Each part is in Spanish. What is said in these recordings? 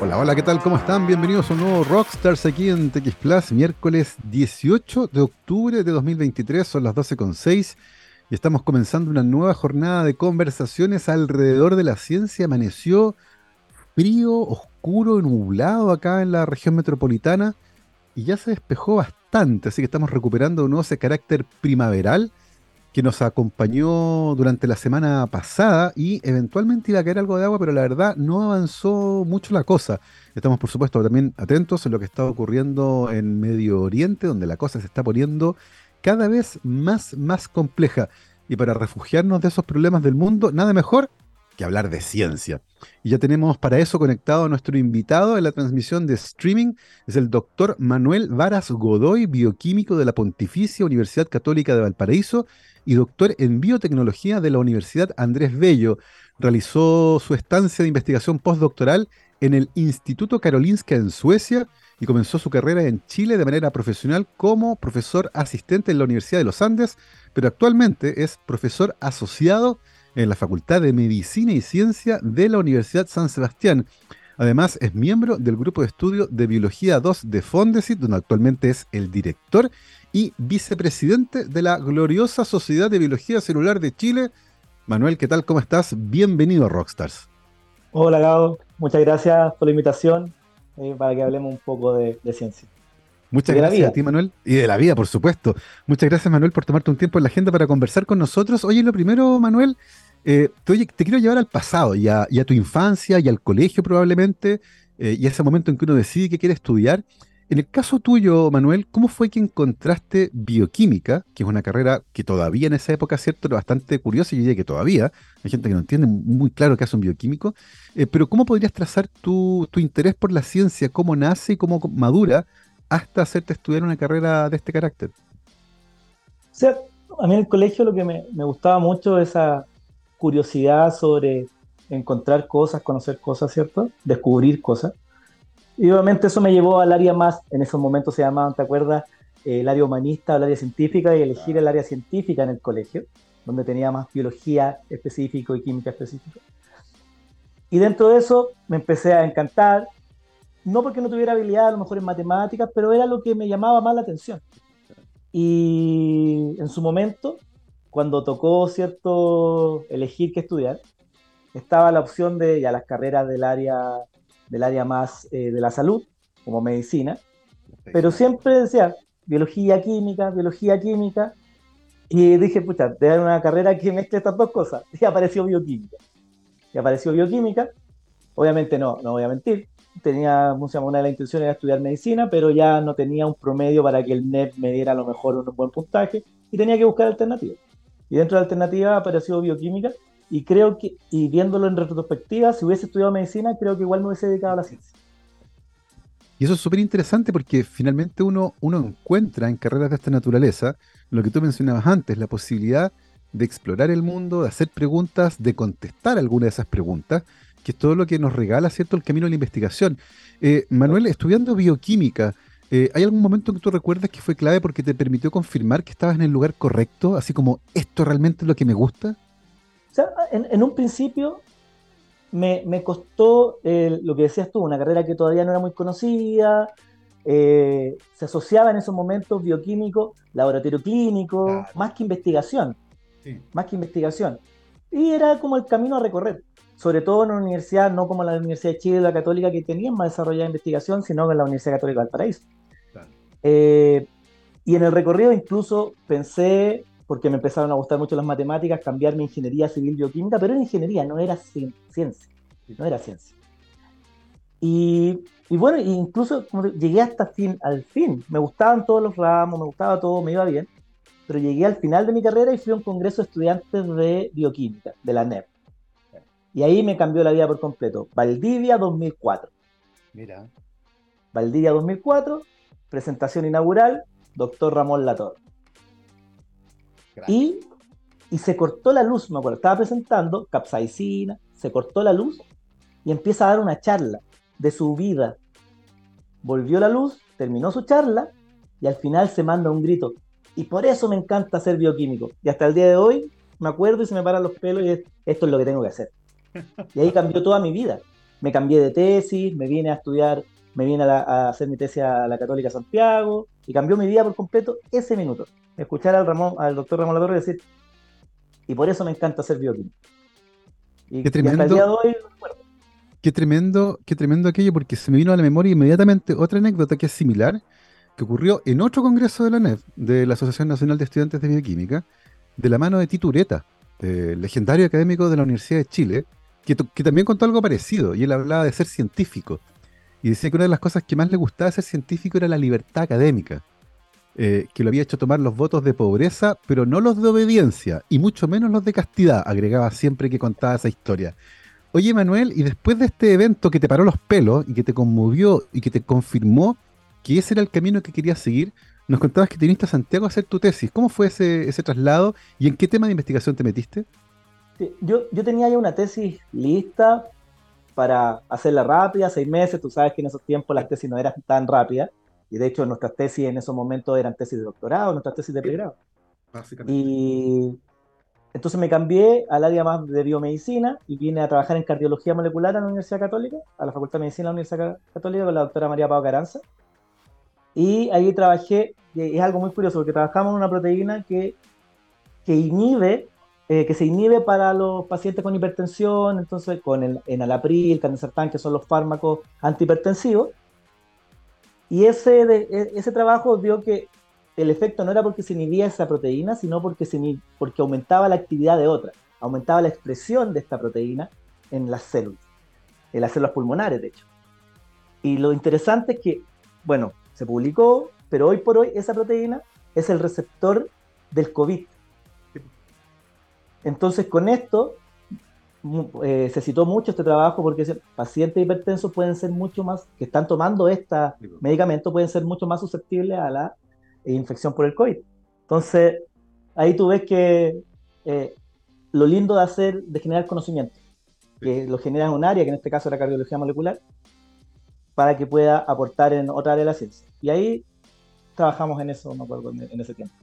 Hola, hola, ¿qué tal? ¿Cómo están? Bienvenidos a un nuevo Rockstars aquí en TX miércoles 18 de octubre de 2023, son las 12.06 y estamos comenzando una nueva jornada de conversaciones alrededor de la ciencia. Amaneció frío, oscuro, nublado acá en la región metropolitana y ya se despejó bastante, así que estamos recuperando de nuevo ese carácter primaveral que nos acompañó durante la semana pasada y eventualmente iba a caer algo de agua, pero la verdad no avanzó mucho la cosa. Estamos, por supuesto, también atentos en lo que está ocurriendo en Medio Oriente, donde la cosa se está poniendo cada vez más, más compleja. Y para refugiarnos de esos problemas del mundo, nada mejor que hablar de ciencia. Y ya tenemos para eso conectado a nuestro invitado en la transmisión de streaming, es el doctor Manuel Varas Godoy, bioquímico de la Pontificia Universidad Católica de Valparaíso y doctor en biotecnología de la Universidad Andrés Bello. Realizó su estancia de investigación postdoctoral en el Instituto Karolinska en Suecia y comenzó su carrera en Chile de manera profesional como profesor asistente en la Universidad de los Andes, pero actualmente es profesor asociado en la Facultad de Medicina y Ciencia de la Universidad San Sebastián. Además, es miembro del grupo de estudio de Biología 2 de Fondesit, donde actualmente es el director y vicepresidente de la gloriosa Sociedad de Biología Celular de Chile. Manuel, ¿qué tal? ¿Cómo estás? Bienvenido a Rockstars. Hola, Gabo. Muchas gracias por la invitación eh, para que hablemos un poco de, ciencia. Muchas gracias a ti, Manuel. Y de la vida, por supuesto. Muchas gracias, Manuel, por tomarte un tiempo en la agenda para conversar con nosotros. Oye, lo primero, Manuel, eh, te, quiero llevar al pasado y a, tu infancia y al colegio probablemente, eh, y a ese momento en que uno decide que quiere estudiar. En el caso tuyo, Manuel, ¿cómo fue que encontraste bioquímica, que es una carrera que todavía en esa época, cierto, era bastante curiosa, yo diría que todavía, hay gente que no entiende muy claro qué hace un bioquímico, eh, pero ¿cómo podrías trazar tu, interés por la ciencia, cómo nace y cómo madura hasta hacerte estudiar una carrera de este carácter? O sea, a mí en el colegio lo que me, me gustaba mucho esa curiosidad sobre encontrar cosas, conocer cosas, ¿cierto? Descubrir cosas. Y obviamente eso me llevó al área más, en esos momentos se llamaban, ¿te acuerdas? Eh, el área humanista, el área científica y elegir el área científica en el colegio, donde tenía más biología específico y química específica. Y dentro de eso me empecé a encantar, no porque no tuviera habilidad a lo mejor en matemáticas, pero era lo que me llamaba más la atención. Y en su momento, cuando tocó, ¿cierto?, elegir qué estudiar, estaba la opción de ya las carreras del área del área más eh, de la salud, como medicina, pero siempre decía biología química, biología química, y dije, pucha, de dar una carrera que mezcle estas dos cosas, y apareció bioquímica. Y apareció bioquímica, obviamente no, no voy a mentir, tenía, una de las intenciones era estudiar medicina, pero ya no tenía un promedio para que el NEP me diera a lo mejor un buen puntaje, y tenía que buscar alternativas. Y dentro de alternativa apareció bioquímica, y creo que, y viéndolo en retrospectiva, si hubiese estudiado medicina, creo que igual me hubiese dedicado a la ciencia. Y eso es súper interesante porque finalmente uno, uno encuentra en carreras de esta naturaleza lo que tú mencionabas antes, la posibilidad de explorar el mundo, de hacer preguntas, de contestar alguna de esas preguntas, que es todo lo que nos regala, ¿cierto?, el camino de la investigación. Eh, Manuel, estudiando bioquímica, eh, ¿hay algún momento que tú recuerdas que fue clave porque te permitió confirmar que estabas en el lugar correcto, así como esto realmente es lo que me gusta? En, un principio me, costó lo que decías tú, una carrera que todavía no era muy conocida, eh, se asociaba en esos momentos bioquímico, laboratorio clínico, más que investigación, más que investigación. Y era como el camino a recorrer, sobre todo en una universidad, no como la Universidad de Chile o la Católica, que tenían más desarrollada investigación, sino en la Universidad Católica del Paraíso. Eh, y en el recorrido incluso pensé porque me empezaron a gustar mucho las matemáticas, cambiar mi ingeniería civil bioquímica, pero era ingeniería, no era ciencia, no era ciencia. Y, bueno, incluso llegué hasta fin, al fin, me gustaban todos los ramos, me gustaba todo, me iba bien, pero llegué al final de mi carrera y fui a un congreso de estudiantes de bioquímica, de la NEP. Y ahí me cambió la vida por completo. Valdivia 2004. Mira. Valdivia 2004, presentación inaugural, doctor Ramón Lator. Y, se cortó la luz, me acuerdo, estaba presentando capsaicina, se cortó la luz y empieza a dar una charla de su vida. Volvió la luz, terminó su charla y al final se manda un grito. Y por eso me encanta ser bioquímico. Y hasta el día de hoy me acuerdo y se me paran los pelos y esto es lo que tengo que hacer. Y ahí cambió toda mi vida. me cambié de tesis, me vine a estudiar, me vine a, hacer mi tesis a la Católica Santiago y cambió mi vida por completo ese minuto. Escuchar al, Ramón, al doctor Ramón Latorre decir, y por eso me encanta hacer bioquímica. Y, qué tremendo, día de hoy Qué tremendo, qué tremendo aquello, porque se me vino a la memoria inmediatamente otra anécdota que es similar, que ocurrió en otro congreso de la NEF, de la Asociación Nacional de Estudiantes de Bioquímica, de la mano de Tito Ureta, legendario académico de la Universidad de Chile, que, también contó algo parecido, y él hablaba de ser científico. Y decía que una de las cosas que más le gustaba ser científico era la libertad académica, eh, que lo había hecho tomar los votos de pobreza, pero no los de obediencia, y mucho menos los de castidad, agregaba siempre que contaba esa historia. Oye, Manuel, y después de este evento que te paró los pelos y que te conmovió y que te confirmó que ese era el camino que querías seguir, nos contabas que te viniste a Santiago a hacer tu tesis. ¿Cómo fue ese, ese traslado y en qué tema de investigación te metiste? yo, yo tenía ya una tesis lista para hacerla rápida, seis meses. Tú sabes que en esos tiempos las tesis no eran tan rápidas. Y de hecho nuestras tesis en esos momentos eran tesis de doctorado, nuestras tesis de pregrado. Básicamente. Y entonces me cambié al área más de biomedicina y vine a trabajar en cardiología molecular a la Universidad Católica, a la Facultad de Medicina de la Universidad Católica con la doctora María Pau Caranza. Y ahí trabajé, y es algo muy curioso, porque trabajamos en una proteína que, que inhibe, eh, que se inhibe para los pacientes con hipertensión, entonces con el enalapril, candesartán, que son los fármacos antihipertensivos. Y ese, de, e, ese trabajo dio que el efecto no era porque se inhibía esa proteína, sino porque, se porque aumentaba la actividad de otra, aumentaba la expresión de esta proteína en las células, en las células pulmonares, de hecho. Y lo interesante es que, bueno, se publicó, pero hoy por hoy esa proteína es el receptor del COVID. Entonces, con esto eh, se citó mucho este trabajo porque pacientes hipertensos pueden ser mucho más, que están tomando este medicamento, pueden ser mucho más susceptibles a la e infección por el COVID. Entonces, ahí tú ves que eh, lo lindo de hacer, de generar conocimiento, que lo genera en un área, que en este caso era cardiología molecular, para que pueda aportar en otra área de la ciencia. Y ahí trabajamos en eso, me acuerdo, en ese tiempo.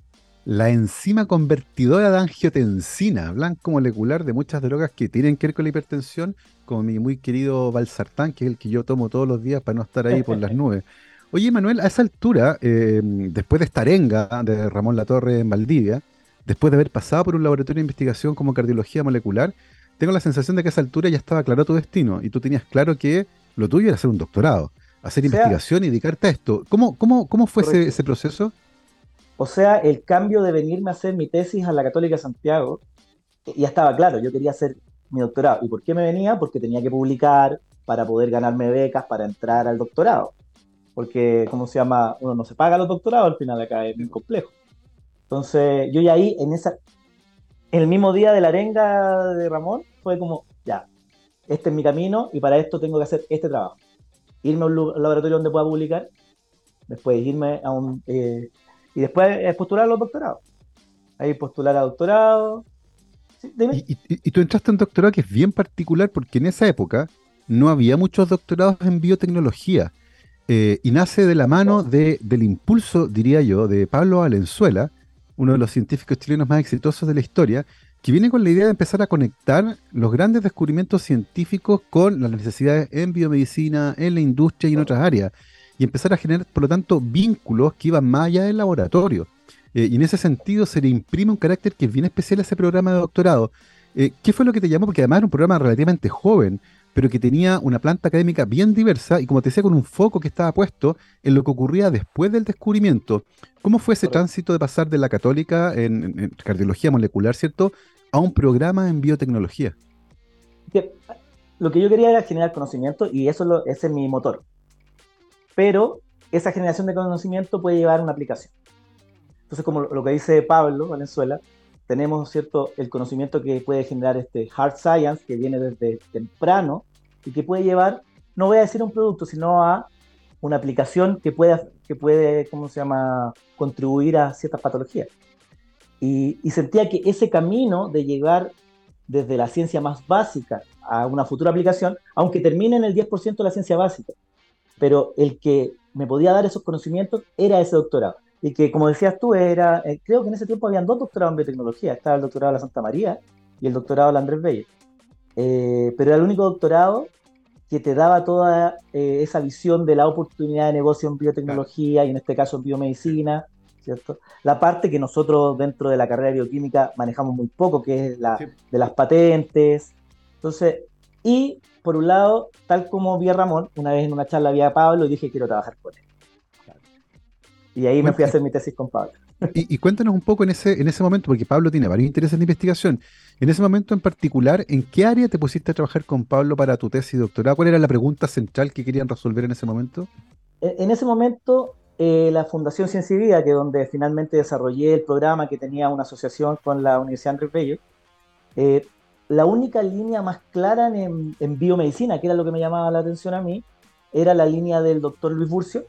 La enzima convertidora de angiotensina, blanco molecular de muchas drogas que tienen que ver con la hipertensión, como mi muy querido Valsartán, que es el que yo tomo todos los días para no estar ahí por las nubes. Oye, Manuel, a esa altura, eh, después de esta arenga de Ramón Latorre en Valdivia, después de haber pasado por un laboratorio de investigación como cardiología molecular, tengo la sensación de que a esa altura ya estaba claro tu destino y tú tenías claro que lo tuyo era hacer un doctorado, hacer investigación y dedicarte a esto. ¿Cómo, cómo, cómo fue ese, proceso? O sea, el cambio de venirme a hacer mi tesis a la Católica Santiago, ya estaba claro, yo quería hacer mi doctorado. ¿Y por qué me venía? Porque tenía que publicar para poder ganarme becas para entrar al doctorado porque, ¿cómo se llama? Uno no se paga los doctorados, al final acá es muy complejo. Entonces, yo ya ahí, en esa, el mismo día de la arenga de Ramón, fue como, ya, este es mi camino y para esto tengo que hacer este trabajo. Irme a un laboratorio donde pueda publicar, después irme a un... Eh, y después postular a los doctorados. Ahí postular a doctorado. y, y, tú entraste en doctorado que es bien particular porque en esa época no había muchos doctorados en biotecnología. Eh, y nace de la mano de, del impulso, diría yo, de Pablo Valenzuela, uno de los científicos chilenos más exitosos de la historia, que viene con la idea de empezar a conectar los grandes descubrimientos científicos con las necesidades en biomedicina, en la industria y en otras áreas, y empezar a generar, por lo tanto, vínculos que iban más allá del laboratorio. Eh, y en ese sentido se le imprime un carácter que es bien especial a ese programa de doctorado. Eh, ¿Qué fue lo que te llamó? Porque además era un programa relativamente joven, pero que tenía una planta académica bien diversa y como te decía, con un foco que estaba puesto en lo que ocurría después del descubrimiento. ¿Cómo fue ese tránsito de pasar de la católica en, cardiología molecular, ¿cierto?, a un programa en biotecnología. lo que yo quería era generar conocimiento y eso lo, ese es mi motor. Pero esa generación de conocimiento puede llevar a una aplicación. Entonces, como lo que dice Pablo Valenzuela, tenemos cierto el conocimiento que puede generar este hard science que viene desde temprano y que puede llevar no voy a decir un producto sino a una aplicación que pueda que puede cómo se llama contribuir a ciertas patologías. Y, y sentía que ese camino de llegar desde la ciencia más básica a una futura aplicación aunque termine en el 10% de la ciencia básica pero el que me podía dar esos conocimientos era ese doctorado y que, como decías tú, era, eh, creo que en ese tiempo habían dos doctorados en biotecnología, estaba el doctorado de la Santa María y el doctorado de la Andrés Bello. Eh, pero era el único doctorado que te daba toda eh, esa visión de la oportunidad de negocio en biotecnología y en este caso en biomedicina, ¿cierto? La parte que nosotros dentro de la carrera de bioquímica manejamos muy poco, que es la de las patentes. Entonces, y por un lado, tal como vi a Ramón, una vez en una charla vi a Pablo y dije quiero trabajar con él. Y ahí me fui a hacer mi tesis con Pablo. Y, cuéntanos un poco en ese, en ese momento, porque Pablo tiene varios intereses de investigación. En ese momento en particular, ¿en qué área te pusiste a trabajar con Pablo para tu tesis doctorado? ¿Cuál era la pregunta central que querían resolver en ese momento? En ese momento, eh, la Fundación Ciencia y Vida, que es donde finalmente desarrollé el programa que tenía una asociación con la Universidad Andrés Bello, eh, la única línea más clara en, en, biomedicina, que era lo que me llamaba la atención a mí, era la línea del doctor Luis Burcio,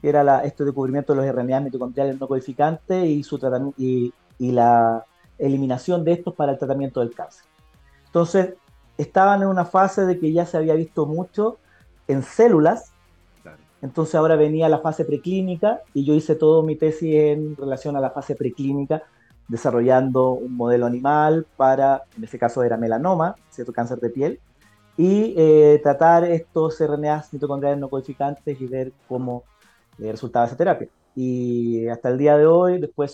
que era la, este descubrimiento de los RNA mitocondriales no codificantes y, su y, y la eliminación de estos para el tratamiento del cáncer. Entonces, estaban en una fase de que ya se había visto mucho en células, entonces ahora venía la fase preclínica y yo hice todo mi tesis en relación a la fase preclínica, desarrollando un modelo animal para, en ese caso era melanoma, cierto cáncer de piel, y eh, tratar estos RNAs mitocondriales no codificantes y ver cómo eh, resultaba esa terapia. Y hasta el día de hoy, después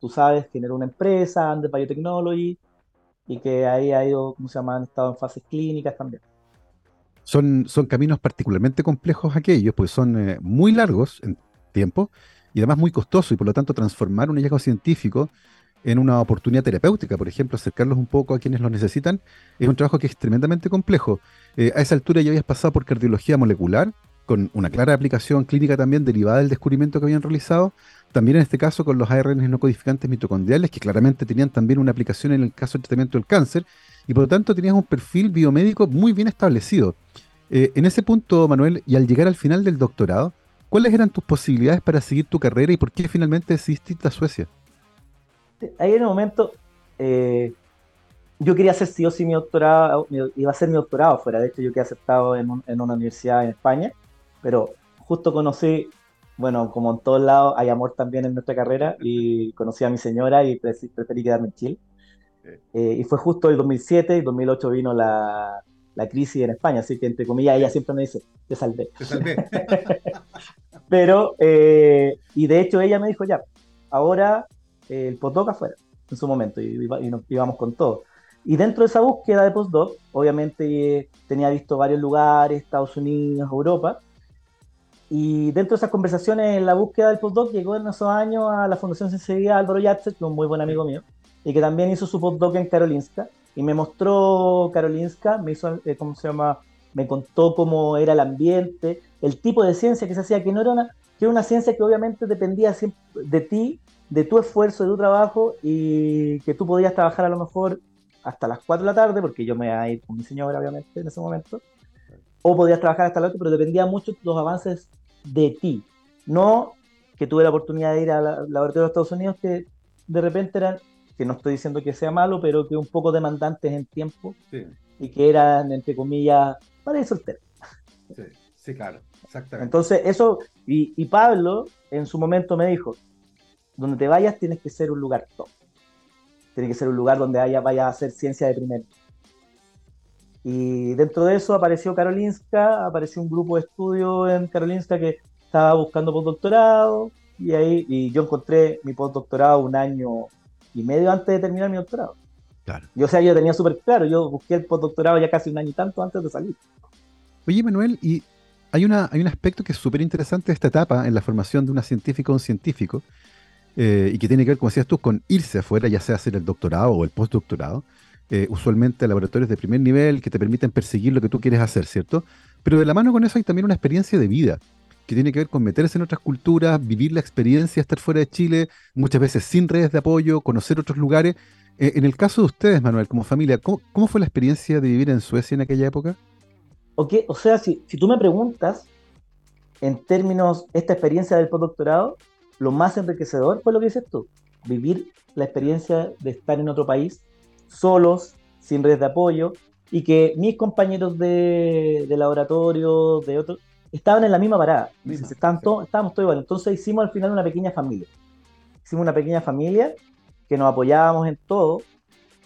tú sabes, generó una empresa, Andes Biotechnology, y que ahí ha ido, ¿cómo se llama? Han estado en fases clínicas también. Son, son caminos particularmente complejos aquellos, pues son eh, muy largos en tiempo y además muy costosos, y por lo tanto transformar un hallazgo científico en una oportunidad terapéutica, por ejemplo, acercarlos un poco a quienes lo necesitan, es un trabajo que es tremendamente complejo. Eh, a esa altura ya habías pasado por cardiología molecular, con una clara aplicación clínica también derivada del descubrimiento que habían realizado, también en este caso con los ARN no codificantes mitocondriales, que claramente tenían también una aplicación en el caso del tratamiento del cáncer, y por lo tanto tenías un perfil biomédico muy bien establecido. Eh, en ese punto, Manuel, y al llegar al final del doctorado, ¿cuáles eran tus posibilidades para seguir tu carrera y por qué finalmente decidiste a Suecia? Ahí en el momento, eh, yo quería hacer sí o sí mi doctorado, iba a hacer mi doctorado fuera, de hecho yo quedé aceptado en, en una universidad en España, pero justo conocí bueno, como en todos lados, hay amor también en nuestra carrera. Y conocí a mi señora y preferí quedarme en Chile. Eh, y fue justo el 2007 y 2008 vino la, la, crisis en España, así que entre comillas ella siempre me dice, te salvé. Te salvé. Pero, eh, y de hecho ella me dijo, ya, ahora el postdoc afuera, en su momento, y, y, nos íbamos con todo. Y dentro de esa búsqueda de postdoc, obviamente tenía visto varios lugares, Estados Unidos, Europa, y dentro de esas conversaciones, en la búsqueda del postdoc, llegó en esos años a la Fundación Sensibilidad Álvaro Yatset, un muy buen amigo mío, y que también hizo su postdoc en Karolinska. Y me mostró Karolinska, me hizo, eh, ¿cómo se llama? Me contó cómo era el ambiente, el tipo de ciencia que se hacía, que no era una, que era una ciencia que obviamente dependía de ti, de tu esfuerzo, de tu trabajo, y que tú podías trabajar a lo mejor hasta las 4 de la tarde, porque yo me iba a ir con mi señora, obviamente, en ese momento o podías trabajar hasta la otra, pero dependía mucho de los avances de ti. No que tuve la oportunidad de ir al laboratorio de Estados Unidos que de repente eran, que no estoy diciendo que sea malo, pero que un poco demandantes en tiempo y que eran, entre comillas, para ir soltero. Sí, sí, claro, exactamente. Entonces, eso, y, y, Pablo en su momento me dijo, donde te vayas tienes que ser un lugar top. Tiene que ser un lugar donde vaya, vaya a hacer ciencia de primer y dentro de eso apareció Karolinska, apareció un grupo de estudio en Karolinska que estaba buscando postdoctorado y ahí y yo encontré mi postdoctorado un año y medio antes de terminar mi doctorado. Claro. Yo, o sea, yo tenía súper claro, yo busqué el postdoctorado ya casi un año y tanto antes de salir. Oye, Manuel, y hay, una, hay un aspecto que es súper interesante de esta etapa en la formación de una científica o un científico, eh, y que tiene que ver, como decías tú, con irse afuera, ya sea hacer el doctorado o el postdoctorado, eh, usualmente laboratorios de primer nivel que te permiten perseguir lo que tú quieres hacer, ¿cierto? Pero de la mano con eso hay también una experiencia de vida que tiene que ver con meterse en otras culturas, vivir la experiencia, estar fuera de Chile, muchas veces sin redes de apoyo, conocer otros lugares. Eh, en el caso de ustedes, Manuel, como familia, ¿cómo, fue la experiencia de vivir en Suecia en aquella época? O sea, si, si tú me preguntas en términos, esta experiencia del postdoctorado, lo más enriquecedor fue lo que dices tú, vivir la experiencia de estar en otro país, solos, sin redes de apoyo, y que mis compañeros de, laboratorio, de otros, estaban en la misma parada. estaban estábamos todos igual. Entonces hicimos al final una pequeña familia. Hicimos una pequeña familia que nos apoyábamos en todo.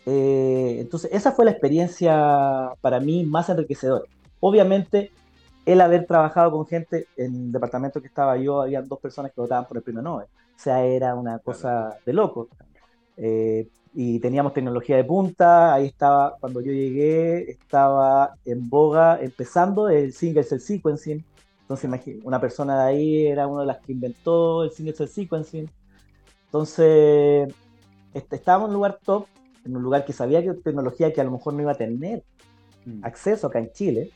Eh, entonces esa fue la experiencia para mí más enriquecedora. obviamente el haber trabajado con gente en el departamento que estaba yo, había dos personas que votaban por el premio Nobel. O sea, era una cosa de loco. Eh, y teníamos tecnología de punta, ahí estaba, cuando yo llegué, estaba en boga, empezando el single cell sequencing, entonces una persona de ahí era una de las que inventó el single cell sequencing, entonces este, estábamos en un lugar top, en un lugar que sabía que tecnología que a lo mejor no iba a tener mm. acceso acá en Chile,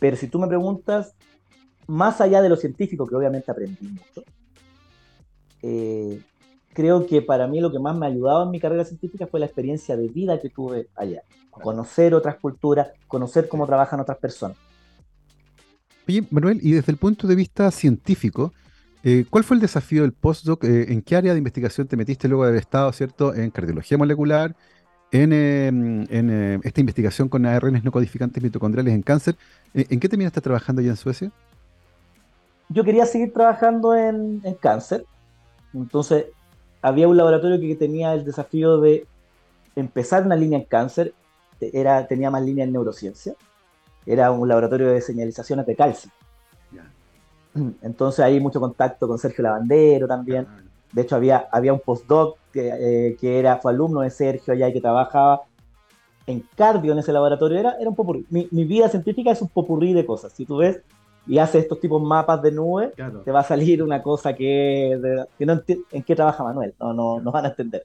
pero si tú me preguntas, más allá de lo científico, que obviamente aprendí mucho, eh, creo que para mí lo que más me ha ayudado en mi carrera científica fue la experiencia de vida que tuve allá. Conocer otras culturas, conocer cómo trabajan otras personas. Oye, Manuel, y desde el punto de vista científico, eh, ¿cuál fue el desafío del postdoc? Eh, ¿En qué área de investigación te metiste luego de haber estado, cierto, en cardiología molecular, en, em, eh, esta investigación con ARNs no codificantes mitocondriales en cáncer? ¿En qué terminaste trabajando allá en Suecia? Yo quería seguir trabajando en, en cáncer, entonces había un laboratorio que tenía el desafío de empezar una línea en cáncer, era, tenía más línea en neurociencia, era un laboratorio de señalizaciones de calcio. Entonces hay mucho contacto con Sergio Lavandero también. De hecho, había, había un postdoc que, eh, que era, fue alumno de Sergio allá y que trabajaba en cardio en ese laboratorio. Era, era un popurrí. Mi, mi, vida científica es un popurrí de cosas. Si tú ves y haces estos tipos mapas de nube, te va a salir una cosa que, no en qué trabaja Manuel, no, no, no van a entender.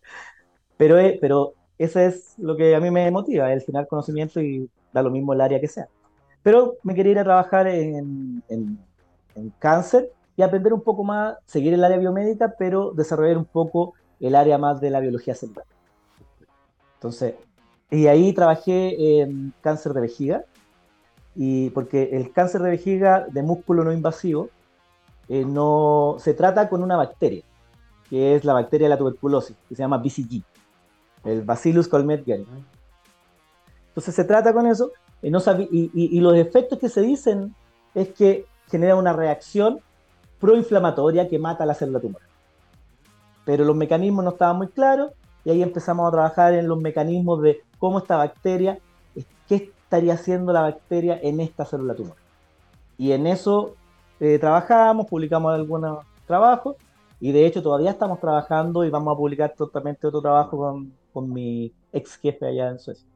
Pero, eh, pero ese es lo que a mí me motiva, el generar conocimiento y da lo mismo el área que sea. Pero me quería ir a trabajar en, en, en cáncer y aprender un poco más, seguir el área biomédica, pero desarrollar un poco el área más de la biología celular. Entonces, y ahí trabajé en cáncer de vejiga, y porque el cáncer de vejiga de músculo no invasivo eh, no se trata con una bacteria, que es la bacteria de la tuberculosis, que se llama BCG, el Bacillus colmet-guerin. Entonces se trata con eso, y, no y, y, los efectos que se dicen es que genera una reacción proinflamatoria que mata la célula tumoral. Pero los mecanismos no estaban muy claros y ahí empezamos a trabajar en los mecanismos de cómo esta bacteria, qué, estaría haciendo la bacteria en esta célula tumor. Y en eso eh, trabajamos, publicamos algunos trabajos y de hecho todavía estamos trabajando y vamos a publicar totalmente otro trabajo con, con mi ex jefe allá en Suecia.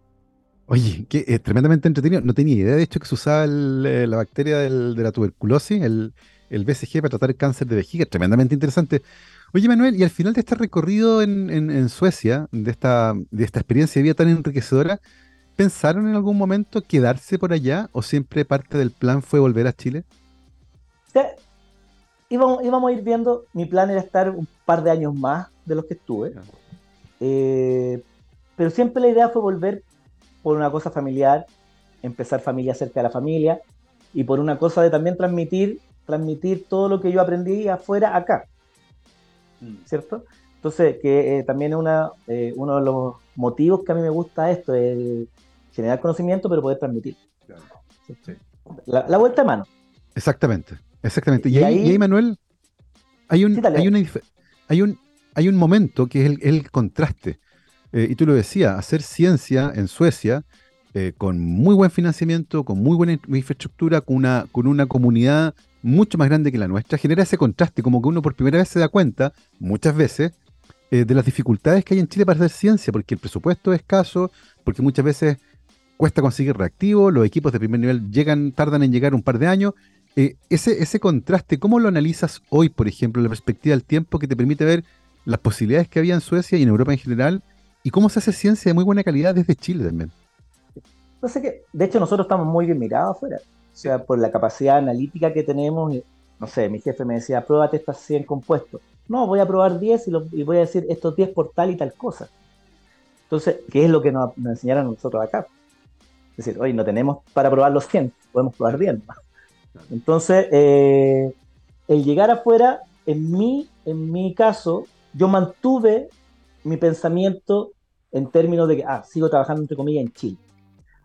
Oye, que es tremendamente entretenido. No tenía idea, de hecho, que se usaba eh, la bacteria de la tuberculosis, el, el BCG, para tratar el cáncer de vejiga. Tremendamente interesante. Oye, Manuel, y al final de este recorrido en, en, en Suecia, de esta, de esta experiencia de vida tan enriquecedora, ¿Pensaron en algún momento quedarse por allá o siempre parte del plan fue volver a Chile? Sí, íbamos, íbamos a ir viendo, mi plan era estar un par de años más de los que estuve, eh, pero siempre la idea fue volver por una cosa familiar, empezar familia cerca de la familia y por una cosa de también transmitir, transmitir todo lo que yo aprendí afuera acá, mm. ¿cierto? Entonces, que eh, también es una, eh, uno de los motivos que a mí me gusta esto, el, generar conocimiento, pero poder transmitir. La, vuelta de mano. Exactamente, exactamente. Y, ahí, Manuel, hay un, hay, hay, un, hay un momento que es el, contraste. Eh, y tú lo decías, hacer ciencia en Suecia eh, con muy buen financiamiento, con muy buena infraestructura, con una, con una comunidad mucho más grande que la nuestra, genera ese contraste, como que uno por primera vez se da cuenta, muchas veces, eh, de las dificultades que hay en Chile para hacer ciencia, porque el presupuesto es escaso, porque muchas veces cuesta conseguir reactivos, los equipos de primer nivel llegan, tardan en llegar un par de años. Eh, ese, ese contraste, ¿cómo lo analizas hoy, por ejemplo, la perspectiva del tiempo que te permite ver las posibilidades que había en Suecia y en Europa en general? ¿Y cómo se hace ciencia de muy buena calidad desde Chile también? Sé que, de hecho, nosotros estamos muy bien mirados afuera. O sea, por la capacidad analítica que tenemos, no sé, mi jefe me decía, pruébate estas 100 compuestos. No, voy a probar 10 y, voy a decir estos 10 por tal y tal cosa. Entonces, ¿qué es lo que nos, nos enseñaron nosotros acá? Es decir, hoy no tenemos para probar los 100, podemos probar 10 Entonces, eh, el llegar afuera, en mí, en mi caso, yo mantuve mi pensamiento en términos de que, ah, sigo trabajando entre comillas en Chile.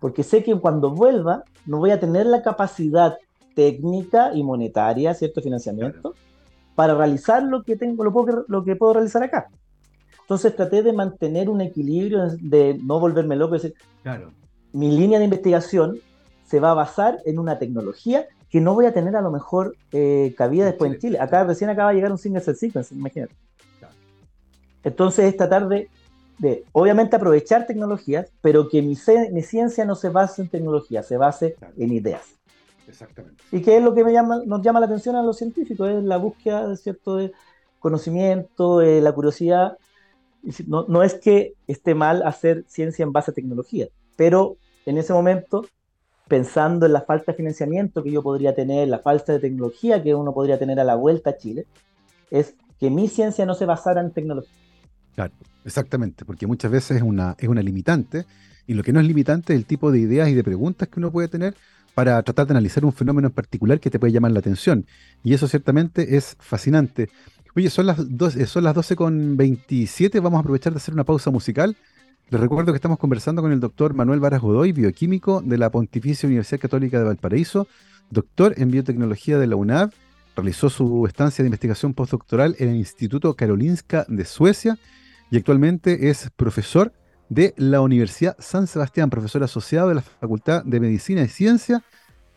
Porque sé que cuando vuelva no voy a tener la capacidad técnica y monetaria, cierto financiamiento, para realizar lo que tengo, lo, lo que puedo realizar acá. Entonces traté de mantener un equilibrio, de no volverme loco decir, claro mi línea de investigación se va a basar en una tecnología que no voy a tener a lo mejor eh, cabida después en Chile. Acá recién acaba de llegar un single cell sequence, imagínate. Entonces es tratar de, obviamente, aprovechar tecnologías, pero que mi, mi, ciencia no se base en tecnología, se base en ideas. Exactamente. Y que es lo que me llama, nos llama la atención a los científicos, es la búsqueda de cierto de conocimiento, eh, la curiosidad. No, no es que esté mal hacer ciencia en base a tecnología, pero en ese momento pensando en la falta de financiamiento que yo podría tener, la falta de tecnología que uno podría tener a la vuelta a Chile, es que mi ciencia no se basara en tecnología. Claro, exactamente, porque muchas veces es una, es una limitante, y lo que no es limitante es el tipo de ideas y de preguntas que uno puede tener para tratar de analizar un fenómeno en particular que te puede llamar la atención. Y eso ciertamente es fascinante. Oye, son las, dos, son las 12 con 27, vamos a aprovechar de hacer una pausa musical les recuerdo que estamos conversando con el doctor Manuel Varas Godoy, bioquímico de la Pontificia Universidad Católica de Valparaíso, doctor en biotecnología de la UNAV, realizó su estancia de investigación postdoctoral en el Instituto Karolinska de Suecia y actualmente es profesor de la Universidad San Sebastián, profesor asociado de la Facultad de Medicina y Ciencia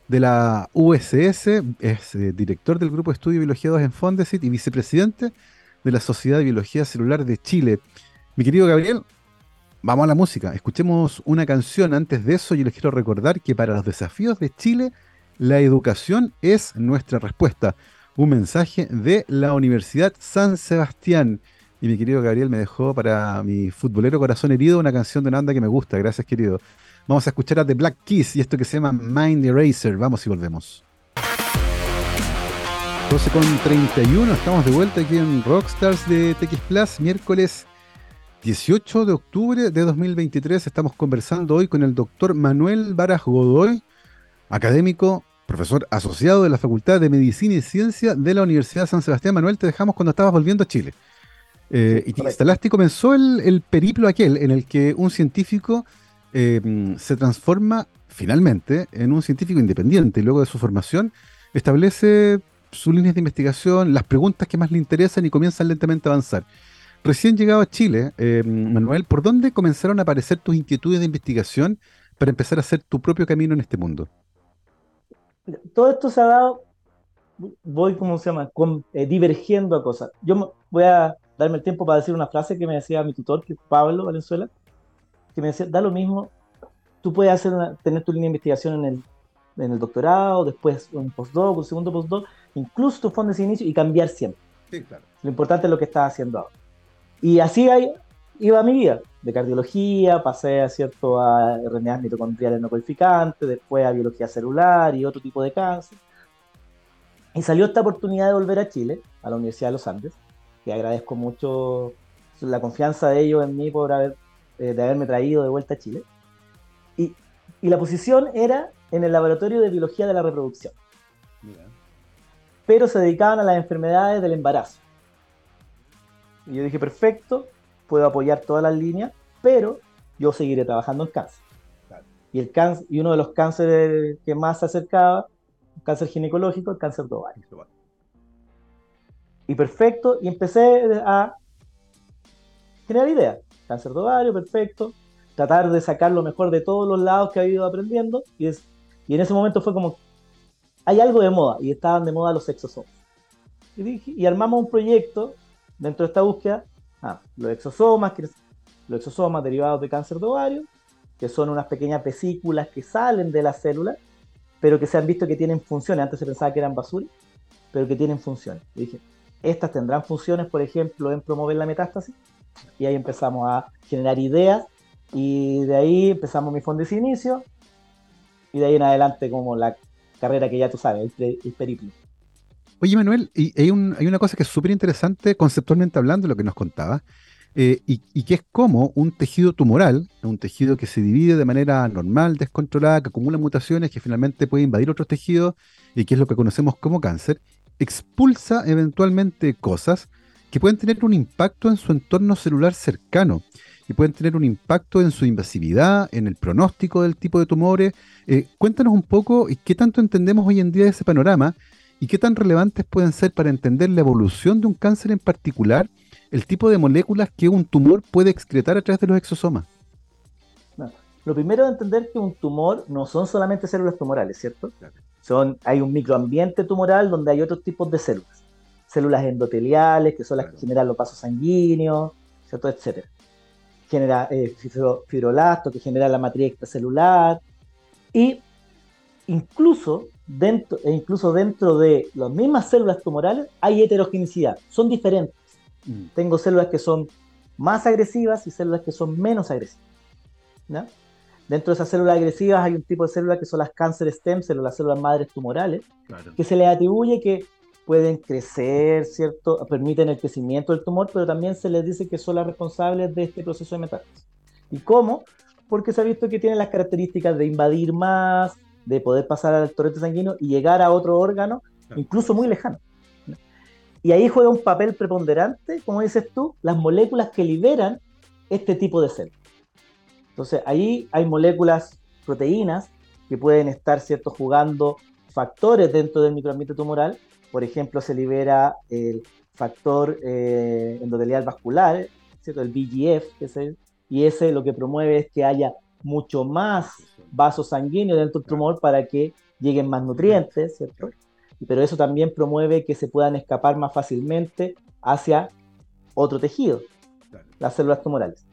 de la USS, es eh, director del Grupo de Estudio de Biología 2 en Fondesit y vicepresidente de la Sociedad de Biología Celular de Chile. Mi querido Gabriel, Vamos a la música. Escuchemos una canción. Antes de eso, yo les quiero recordar que para los desafíos de Chile, la educación es nuestra respuesta. Un mensaje de la Universidad San Sebastián. Y mi querido Gabriel me dejó para mi futbolero corazón herido una canción de una que me gusta. Gracias, querido. Vamos a escuchar a The Black Keys y esto que se llama Mind Eraser. Vamos y volvemos. 12 con 31, estamos de vuelta aquí en Rockstars de TX Plus, miércoles 18 de octubre de 2023 estamos conversando hoy con el doctor Manuel Varas Godoy, académico, profesor asociado de la Facultad de Medicina y Ciencia de la Universidad de San Sebastián. Manuel, te dejamos cuando estabas volviendo a Chile. Eh, y te instalaste y comenzó el, periplo aquel en el que un científico eh, se transforma finalmente en un científico independiente y luego de su formación establece sus líneas de investigación, las preguntas que más le interesan y comienzan lentamente a avanzar. Recién llegado a Chile, eh, Manuel, ¿por dónde comenzaron a aparecer tus inquietudes de investigación para empezar a hacer tu propio camino en este mundo? Todo esto se ha dado, voy, ¿cómo se llama?, eh, divergiendo a cosas. Yo voy a darme el tiempo para decir una frase que me decía mi tutor, que es Pablo Valenzuela, que me decía, da lo mismo, tú puedes hacer tener tu línea de investigación en el, en el doctorado, después un postdoc, un segundo postdoc, incluso tu fondo de inicio y cambiar siempre. Sí, claro. Lo importante es lo que estás haciendo ahora. Y así iba mi vida, de cardiología, pasé a, cierto, a RNAs mitocondriales no codificantes, después a biología celular y otro tipo de cáncer. Y salió esta oportunidad de volver a Chile, a la Universidad de los Andes, que agradezco mucho la confianza de ellos en mí por haber, eh, de haberme traído de vuelta a Chile. Y, y, la posición era en el Laboratorio de Biología de la Reproducción. Pero se dedicaban a las enfermedades del embarazo. Y yo dije, perfecto, puedo apoyar todas las líneas, pero yo seguiré trabajando en cáncer. Y, el cáncer, y uno de los cánceres que más se acercaba, el cáncer ginecológico, el cáncer de ovario. Y perfecto, y empecé a generar ideas. Cáncer de ovario, perfecto. Tratar de sacar lo mejor de todos los lados que había ido aprendiendo. Y, es, y en ese momento fue como, hay algo de moda, y estaban de moda los exosomas. Y, dije, y armamos un proyecto dentro de esta búsqueda, ah, los exosomas, los exosomas derivados de cáncer de ovario, que son unas pequeñas vesículas que salen de la célula, pero que se han visto que tienen funciones. Antes se pensaba que eran basura, pero que tienen funciones. Y dije, estas tendrán funciones, por ejemplo, en promover la metástasis. Y ahí empezamos a generar ideas y de ahí empezamos mi fondo de inicio y de ahí en adelante como la carrera que ya tú sabes, el, el periplo. Oye, Manuel, y hay, una cosa que es súper interesante conceptualmente hablando, lo que nos contaba, eh, y, que es como un tejido tumoral, un tejido que se divide de manera normal, descontrolada, que acumula mutaciones, que finalmente puede invadir otros tejidos, y que es lo que conocemos como cáncer, expulsa eventualmente cosas que pueden tener un impacto en su entorno celular cercano y pueden tener un impacto en su invasividad, en el pronóstico del tipo de tumores. Eh, cuéntanos un poco qué tanto entendemos hoy en día de ese panorama ¿Y qué tan relevantes pueden ser para entender la evolución de un cáncer en particular el tipo de moléculas que un tumor puede excretar a través de los exosomas? Lo primero es entender que un tumor no son solamente células tumorales, ¿cierto? Son, hay un microambiente tumoral donde hay otros tipos de células. Células endoteliales, que son las que generan los vasos sanguíneos, ¿cierto? Etcétera. Genera eh, fibrolasto, que genera la matriz extracelular. Y incluso dentro, e incluso dentro de las mismas células tumorales hay heterogeneidad, son diferentes. Mm. Tengo células que son más agresivas y células que son menos agresivas. Dentro de esas células agresivas hay un tipo de células que son las cáncer stem cells, las células madres tumorales, que se les atribuye que pueden crecer, ¿cierto? Permiten el crecimiento del tumor, pero también se les dice que son las responsables de este proceso de metástasis. ¿Y cómo? Porque se ha visto que tienen las características de invadir más, de poder pasar al torrente sanguíneo y llegar a otro órgano, incluso muy lejano. Y ahí juega un papel preponderante, como dices tú, las moléculas que liberan este tipo de células. Entonces, ahí hay moléculas, proteínas, que pueden estar, ¿cierto?, jugando factores dentro del microambiente tumoral. Por ejemplo, se libera el factor eh, endotelial vascular, ¿cierto?, el VGF, y ese lo que promueve es que haya mucho más vasos sanguíneos dentro del tumor para que lleguen más nutrientes, ¿cierto? Pero eso también promueve que se puedan escapar más fácilmente hacia otro tejido, las células tumorales.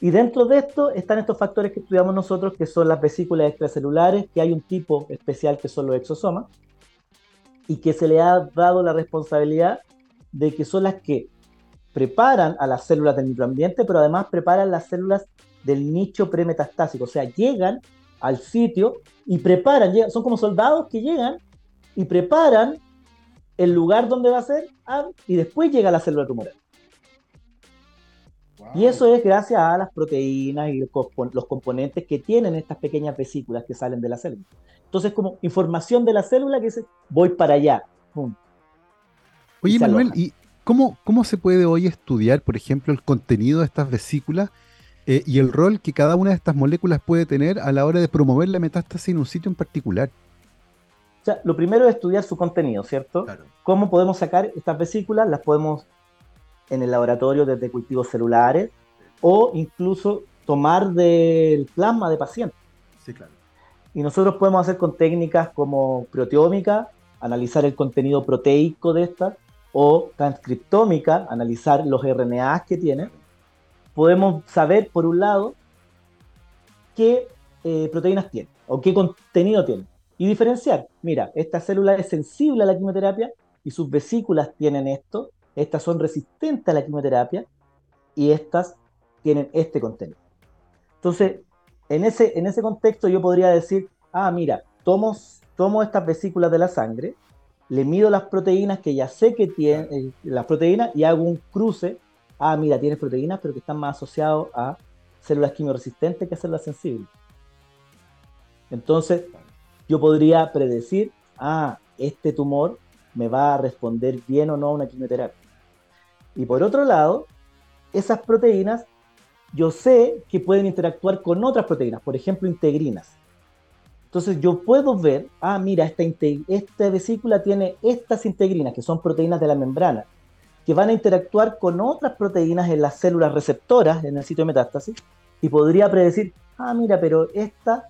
Y dentro de esto están estos factores que estudiamos nosotros, que son las vesículas extracelulares, que hay un tipo especial que son los exosomas, y que se le ha dado la responsabilidad de que son las que preparan a las células del microambiente, pero además preparan las células del nicho premetastásico, o sea, llegan al sitio y preparan, son como soldados que llegan y preparan el lugar donde va a ser y después llega la célula tumoral. Y eso es gracias a las proteínas y los componentes que tienen estas pequeñas vesículas que salen de la célula. Entonces, como información de la célula que dice, voy para allá. Oye, Manuel, ¿y cómo, cómo se puede hoy estudiar, por ejemplo, el contenido de estas vesículas eh, y el rol que cada una de estas moléculas puede tener a la hora de promover la metástasis en un sitio en particular? O sea, lo primero es estudiar su contenido, ¿cierto? ¿Cómo podemos sacar estas vesículas? Las podemos en el laboratorio desde cultivos celulares o incluso tomar del plasma de pacientes. Sí, claro. Y nosotros podemos hacer con técnicas como proteómica, analizar el contenido proteico de estas, o transcriptómica, analizar los RNAs que tienen. Podemos saber, por un lado, qué eh, proteínas tiene o qué contenido tiene y diferenciar. Mira, esta célula es sensible a la quimioterapia y sus vesículas tienen esto, estas son resistentes a la quimioterapia y estas tienen este contenido. Entonces, en ese, en ese contexto yo podría decir, ah, mira, tomo, tomo estas vesículas de la sangre, le mido las proteínas que ya sé que tienen, eh, las proteínas, y hago un cruce. Ah, mira, tienes proteínas, pero que están más asociadas a células quimioresistentes que a células sensibles. Entonces, yo podría predecir, ah, este tumor me va a responder bien o no a una quimioterapia. Y por otro lado, esas proteínas yo sé que pueden interactuar con otras proteínas, por ejemplo, integrinas. Entonces yo puedo ver, ah, mira, esta, vesícula tiene estas integrinas, que son proteínas de la membrana, que van a interactuar con otras proteínas en las células receptoras en el sitio de metástasis, y podría predecir, ah, mira, pero esta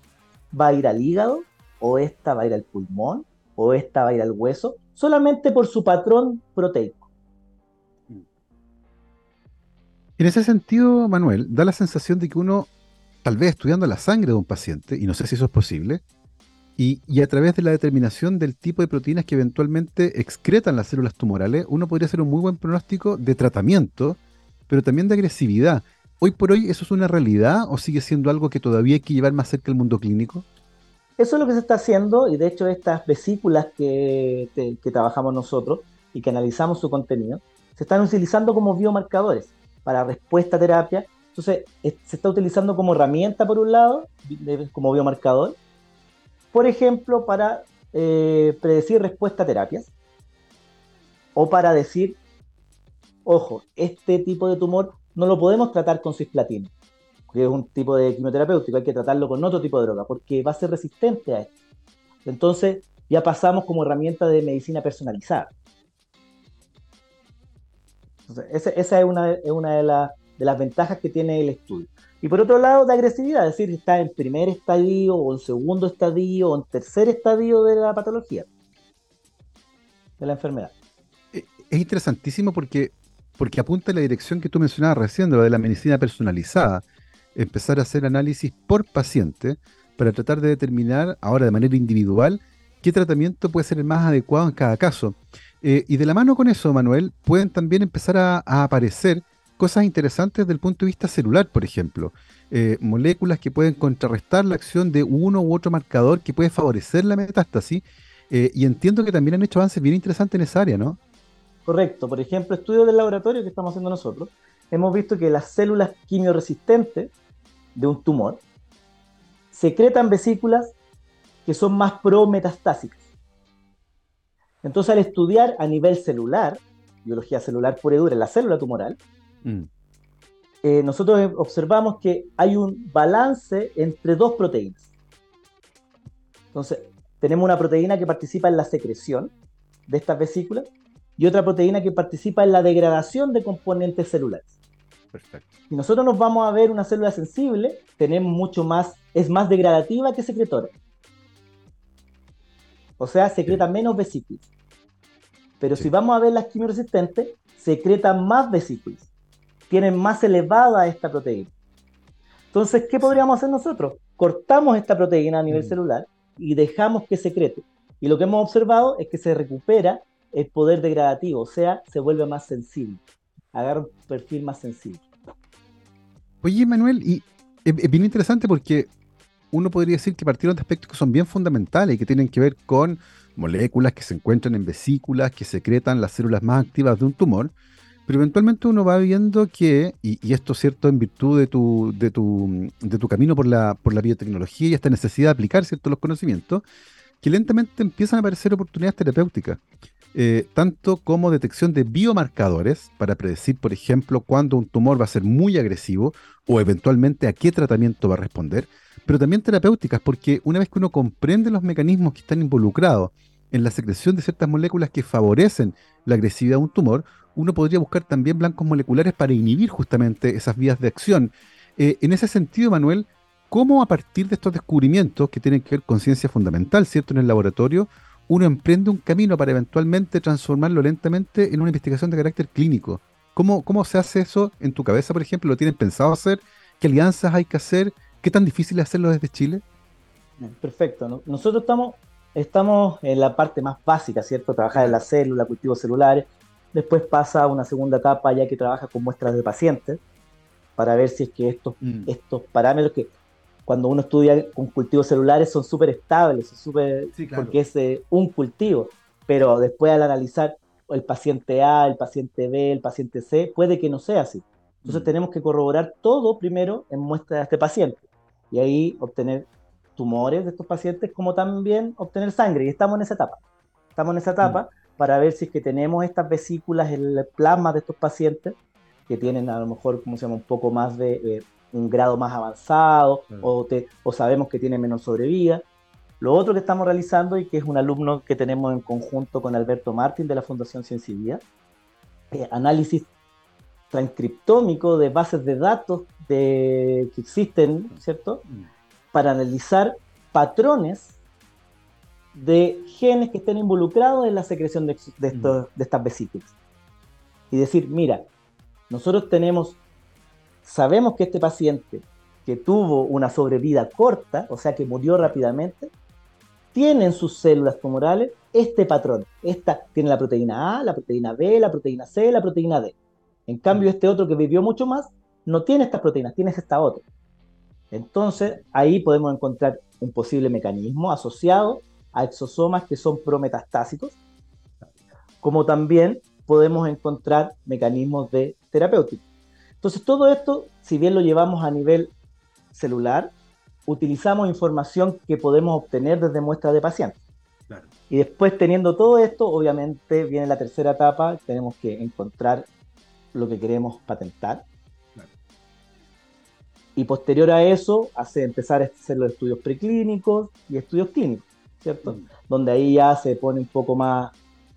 va a ir al hígado, o esta va a ir al pulmón, o esta va a ir al hueso, solamente por su patrón proteico. En ese sentido, Manuel, da la sensación de que uno, tal vez estudiando la sangre de un paciente, y no sé si eso es posible, y, a través de la determinación del tipo de proteínas que eventualmente excretan las células tumorales, uno podría hacer un muy buen pronóstico de tratamiento, pero también de agresividad. Hoy por hoy, ¿eso es una realidad o sigue siendo algo que todavía hay que llevar más cerca del mundo clínico? Eso es lo que se está haciendo y de hecho estas vesículas que, trabajamos nosotros y que analizamos su contenido, se están utilizando como biomarcadores para respuesta a terapia. Entonces, se está utilizando como herramienta por un lado, como biomarcador, por ejemplo, para eh, predecir respuesta a terapias o para decir, ojo, este tipo de tumor no lo podemos tratar con cisplatina que es un tipo de quimioterapéutico, hay que tratarlo con otro tipo de droga, porque va a ser resistente a esto. Entonces, ya pasamos como herramienta de medicina personalizada. Esa, es una, de, las ventajas que tiene el estudio. Y por otro lado, de agresividad, es decir, está en primer estadio o en segundo estadio o en tercer estadio de la patología, de la enfermedad. Eh, es interesantísimo porque, porque apunta en la dirección que tú mencionabas recién, lo de la medicina personalizada. Empezar a hacer análisis por paciente para tratar de determinar ahora de manera individual qué tratamiento puede ser el más adecuado en cada caso. Eh, y de la mano con eso, Manuel, pueden también empezar a, aparecer cosas interesantes desde el punto de vista celular, por ejemplo. Eh, moléculas que pueden contrarrestar la acción de uno u otro marcador que puede favorecer la metástasis. Eh, y entiendo que también han hecho avances bien interesantes en esa área, ¿no? Correcto. Por ejemplo, estudios del laboratorio que estamos haciendo nosotros, hemos visto que las células quimioresistentes de un tumor secretan vesículas que son más prometastásicas. Entonces, al estudiar a nivel celular, biología celular pura y dura, la célula tumoral, mm. eh, nosotros observamos que hay un balance entre dos proteínas. Entonces, tenemos una proteína que participa en la secreción de estas vesículas y otra proteína que participa en la degradación de componentes celulares. Perfecto. Si nosotros nos vamos a ver una célula sensible, tenemos mucho más, es más degradativa que secretora. O sea, secreta menos vesículas. Pero si vamos a ver las quimioresistentes, secretan más vesículas. Tienen más elevada esta proteína. Entonces, ¿qué podríamos hacer nosotros? Cortamos esta proteína a nivel mm. celular y dejamos que secrete. Y lo que hemos observado es que se recupera el poder degradativo, o sea, se vuelve más sensible agarra un perfil más sensible. Oye, Manuel, y es, bien interesante porque uno podría decir que partieron de aspectos que son bien fundamentales y que tienen que ver con moléculas que se encuentran en vesículas, que secretan las células más activas de un tumor, pero eventualmente uno va viendo que, y, esto es cierto en virtud de tu, de tu, de tu camino por la, por la biotecnología y esta necesidad de aplicar ciertos los conocimientos, que lentamente empiezan a aparecer oportunidades terapéuticas. Eh, tanto como detección de biomarcadores para predecir, por ejemplo, cuándo un tumor va a ser muy agresivo o eventualmente a qué tratamiento va a responder, pero también terapéuticas, porque una vez que uno comprende los mecanismos que están involucrados en la secreción de ciertas moléculas que favorecen la agresividad de un tumor, uno podría buscar también blancos moleculares para inhibir justamente esas vías de acción. Eh, en ese sentido, Manuel, ¿cómo a partir de estos descubrimientos que tienen que ver con ciencia fundamental, ¿cierto?, en el laboratorio, uno emprende un camino para eventualmente transformarlo lentamente en una investigación de carácter clínico. ¿Cómo, cómo se hace eso en tu cabeza, por ejemplo? ¿Lo tienen pensado hacer? ¿Qué alianzas hay que hacer? ¿Qué tan difícil es hacerlo desde Chile? Perfecto. Nosotros estamos, estamos en la parte más básica, ¿cierto? Trabajar en la célula, cultivos celulares. Después pasa a una segunda etapa ya que trabaja con muestras de pacientes para ver si es que estos, mm. estos parámetros que cuando uno estudia con cultivos celulares son súper estables, super, porque es eh, un cultivo, pero después al analizar el paciente A, el paciente B, el paciente C, puede que no sea así. Entonces mm. tenemos que corroborar todo primero en muestra de este paciente y ahí obtener tumores de estos pacientes como también obtener sangre y estamos en esa etapa. Estamos en esa etapa mm. para ver si es que tenemos estas vesículas en el plasma de estos pacientes que tienen a lo mejor, como se llama, un poco más de eh, un grado más avanzado o, o sabemos que tiene menos sobrevida. Lo otro que estamos realizando y que es un alumno que tenemos en conjunto con Alberto Martín de la Fundación Ciencia y eh, análisis transcriptómico de bases de datos de, que existen, ¿cierto? Mm. Para analizar patrones de genes que estén involucrados en la secreción de, de, mm. de estas vesículas. Y decir, mira, nosotros tenemos sabemos que este paciente que tuvo una sobrevida corta, o sea que murió rápidamente, tiene en sus células tumorales este patrón. Esta tiene la proteína A, la proteína B, la proteína C, la proteína D. En cambio, este otro que vivió mucho más no tiene estas proteínas, tiene esta otra. Entonces, ahí podemos encontrar un posible mecanismo asociado a exosomas que son prometastásicos, como también podemos encontrar mecanismos de terapéuticos. Entonces, todo esto, si bien lo llevamos a nivel celular, utilizamos información que podemos obtener desde muestras de pacientes. Y después, teniendo todo esto, obviamente viene la tercera etapa, tenemos que encontrar lo que queremos patentar. Y posterior a eso, hace empezar a hacer los estudios preclínicos y estudios clínicos, ¿cierto? Mm. Donde ahí ya se pone un poco más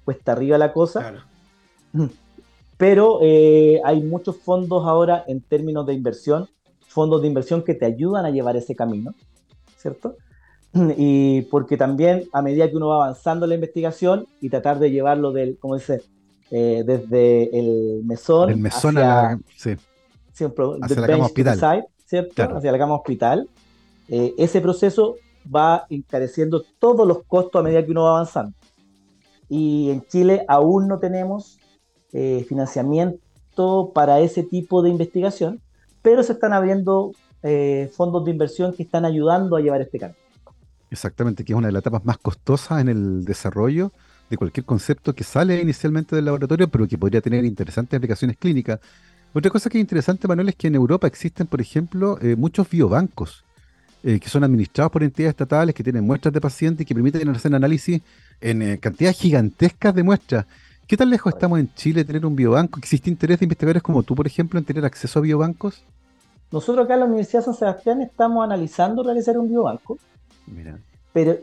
cuesta arriba la cosa. Claro. pero eh, hay muchos fondos ahora en términos de inversión fondos de inversión que te ayudan a llevar ese camino, ¿cierto? Y porque también a medida que uno va avanzando en la investigación y tratar de llevarlo del, como dice, eh, desde el mesón, el mesón hacia, a la, sí. siempre, hacia la cama hospital, ¿cierto? Hacia la cama hospital. Eh, ese proceso va encareciendo todos los costos a medida que uno va avanzando. Y en Chile aún no tenemos eh, financiamiento para ese tipo de investigación, pero se están abriendo eh, fondos de inversión que están ayudando a llevar este cambio. Exactamente, que es una de las etapas más costosas en el desarrollo de cualquier concepto que sale inicialmente del laboratorio, pero que podría tener interesantes aplicaciones clínicas. Otra cosa que es interesante, Manuel, es que en Europa existen, por ejemplo, eh, muchos biobancos eh, que son administrados por entidades estatales, que tienen muestras de pacientes y que permiten hacer análisis en eh, cantidades gigantescas de muestras. ¿Qué tan lejos estamos en Chile de tener un biobanco? ¿Existe interés de investigadores como tú, por ejemplo, en tener acceso a biobancos? Nosotros acá en la Universidad de San Sebastián estamos analizando realizar un biobanco. Mira. Pero,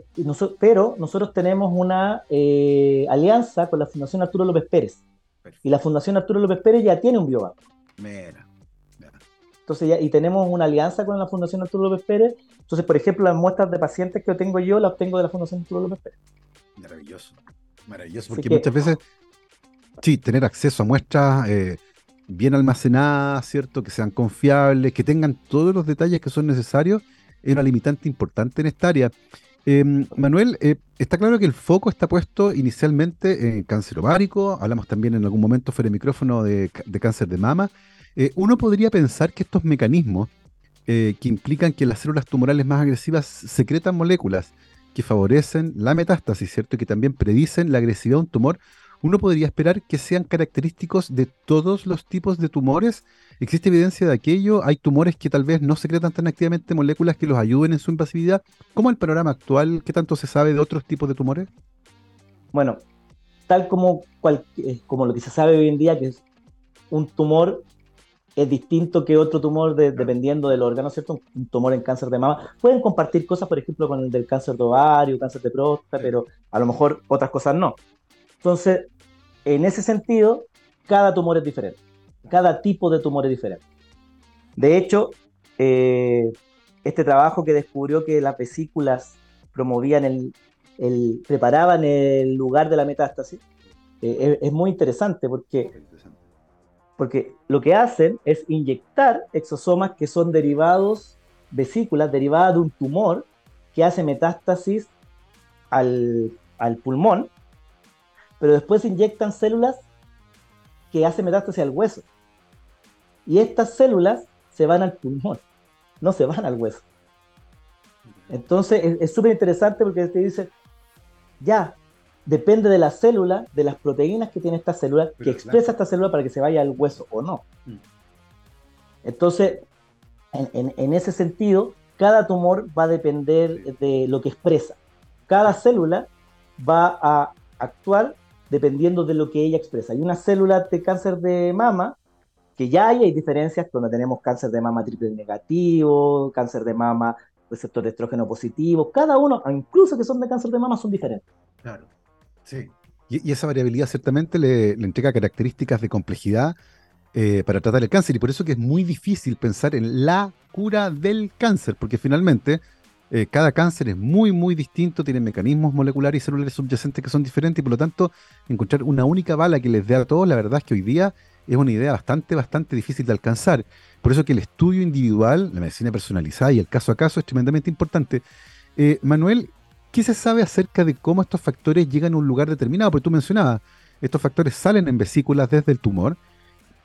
pero nosotros tenemos una eh, alianza con la Fundación Arturo López Pérez. Y la Fundación Arturo López Pérez ya tiene un biobanco. Mira. Entonces ya, y tenemos una alianza con la Fundación Arturo López Pérez. Entonces, por ejemplo, las muestras de pacientes que tengo yo las obtengo de la Fundación Arturo López Pérez. Maravilloso. Maravilloso, porque muchas veces, sí, tener acceso a muestras eh, bien almacenadas, ¿cierto? Que sean confiables, que tengan todos los detalles que son necesarios, es una limitante importante en esta área. Em, Manuel, eh, está claro que el foco está puesto inicialmente en cáncer ovárico, hablamos también en algún momento fuera de micrófono de, cáncer de mama, eh, uno podría pensar que estos mecanismos eh, que implican que las células tumorales más agresivas secretan moléculas que favorecen la metástasis, ¿cierto? Y que también predicen la agresividad de un tumor, uno podría esperar que sean característicos de todos los tipos de tumores. ¿Existe evidencia de aquello? ¿Hay tumores que tal vez no secretan tan activamente moléculas que los ayuden en su invasividad? ¿Cómo el panorama actual? ¿Qué tanto se sabe de otros tipos de tumores? Bueno, tal como, eh, como lo que se sabe hoy en día, que es un tumor es distinto que otro tumor dependiendo del órgano, ¿cierto? Un tumor en cáncer de mama. Pueden compartir cosas, por ejemplo, con el del cáncer de ovario, cáncer de próstata, pero a lo mejor otras cosas no. Entonces, en ese sentido, cada tumor es diferente. Cada tipo de tumor es diferente. De hecho, eh, este trabajo que descubrió que las vesículas promovían el, preparaban el lugar de la metástasis, eh, es, es, muy interesante porque porque lo que hacen es inyectar exosomas que son derivados, vesículas derivadas de un tumor que hace metástasis al, pulmón, pero después inyectan células que hacen metástasis al hueso. Y estas células se van al pulmón, no se van al hueso. Entonces es súper interesante porque te dice, ya, depende de la célula, de las proteínas que tiene esta célula, que expresa esta célula para que se vaya al hueso o no. Mm. Entonces, en, ese sentido, cada tumor va a depender de lo que expresa. Cada célula va a actuar dependiendo de lo que ella expresa. Hay una célula de cáncer de mama, que ya hay, diferencias, donde tenemos cáncer de mama triple negativo, cáncer de mama receptor de estrógeno positivo, cada uno, incluso que son de cáncer de mama, son diferentes. Claro. Sí. Y, esa variabilidad ciertamente le, entrega características de complejidad eh, para tratar el cáncer. Y por eso que es muy difícil pensar en la cura del cáncer, porque finalmente eh, cada cáncer es muy, muy distinto, tiene mecanismos moleculares y celulares subyacentes que son diferentes, y por lo tanto, encontrar una única bala que les dé a todos, la verdad es que hoy día es una idea bastante, bastante difícil de alcanzar. Por eso que el estudio individual, la medicina personalizada y el caso a caso es tremendamente importante. Eh, Manuel, ¿Qué se sabe acerca de cómo estos factores llegan a un lugar determinado? Porque tú mencionabas, estos factores salen en vesículas desde el tumor,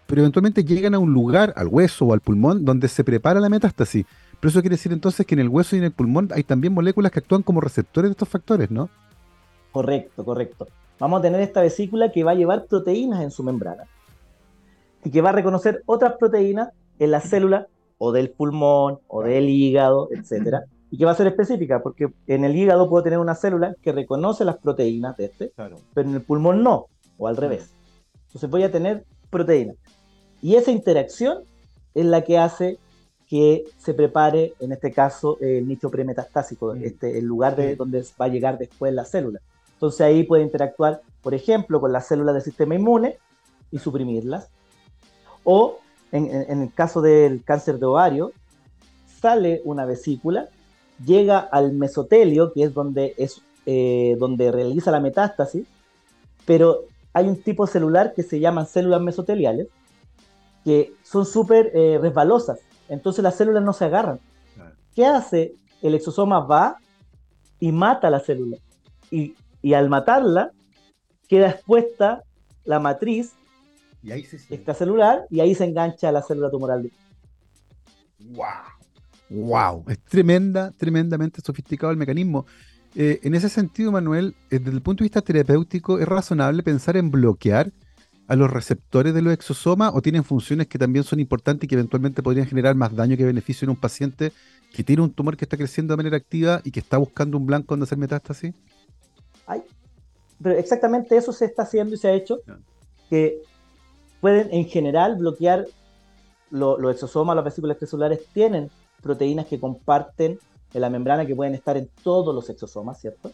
pero eventualmente llegan a un lugar, al hueso o al pulmón, donde se prepara la metástasis. Pero eso quiere decir entonces que en el hueso y en el pulmón hay también moléculas que actúan como receptores de estos factores, ¿no? Correcto, correcto. Vamos a tener esta vesícula que va a llevar proteínas en su membrana y que va a reconocer otras proteínas en la célula o del pulmón o del hígado, etcétera y que va a ser específica, porque en el hígado puedo tener una célula que reconoce las proteínas de este, pero en el pulmón no, o al revés. Entonces voy a tener proteínas. Y esa interacción es la que hace que se prepare, en este caso, el nicho premetastásico, mm. este, el lugar de donde va a llegar después la célula. Entonces ahí puede interactuar, por ejemplo, con las células del sistema inmune y suprimirlas. O en, en el caso del cáncer de ovario, sale una vesícula, llega al mesotelio, que es donde, es, eh, donde realiza la metástasis, pero hay un tipo celular que se llaman células mesoteliales, que son súper eh, resbalosas, entonces las células no se agarran. ¿Qué hace? El exosoma va y mata la célula. Y, y al matarla, queda expuesta la matriz y ahí extracelular y ahí se engancha la célula tumoral. ¡Wow! ¡Wow! Es tremenda, tremendamente sofisticado el mecanismo. Eh, en ese sentido, Manuel, eh, desde el punto de vista terapéutico, ¿es razonable pensar en bloquear a los receptores de los exosomas o tienen funciones que también son importantes y que eventualmente podrían generar más daño que beneficio en un paciente que tiene un tumor que está creciendo de manera activa y que está buscando un blanco donde hacer metástasis? Ay, pero exactamente eso se está haciendo y se ha hecho, que pueden en general bloquear los exosomas, las vesículas extracelulares tienen proteínas que comparten en la membrana que pueden estar en todos los exosomas, ¿cierto?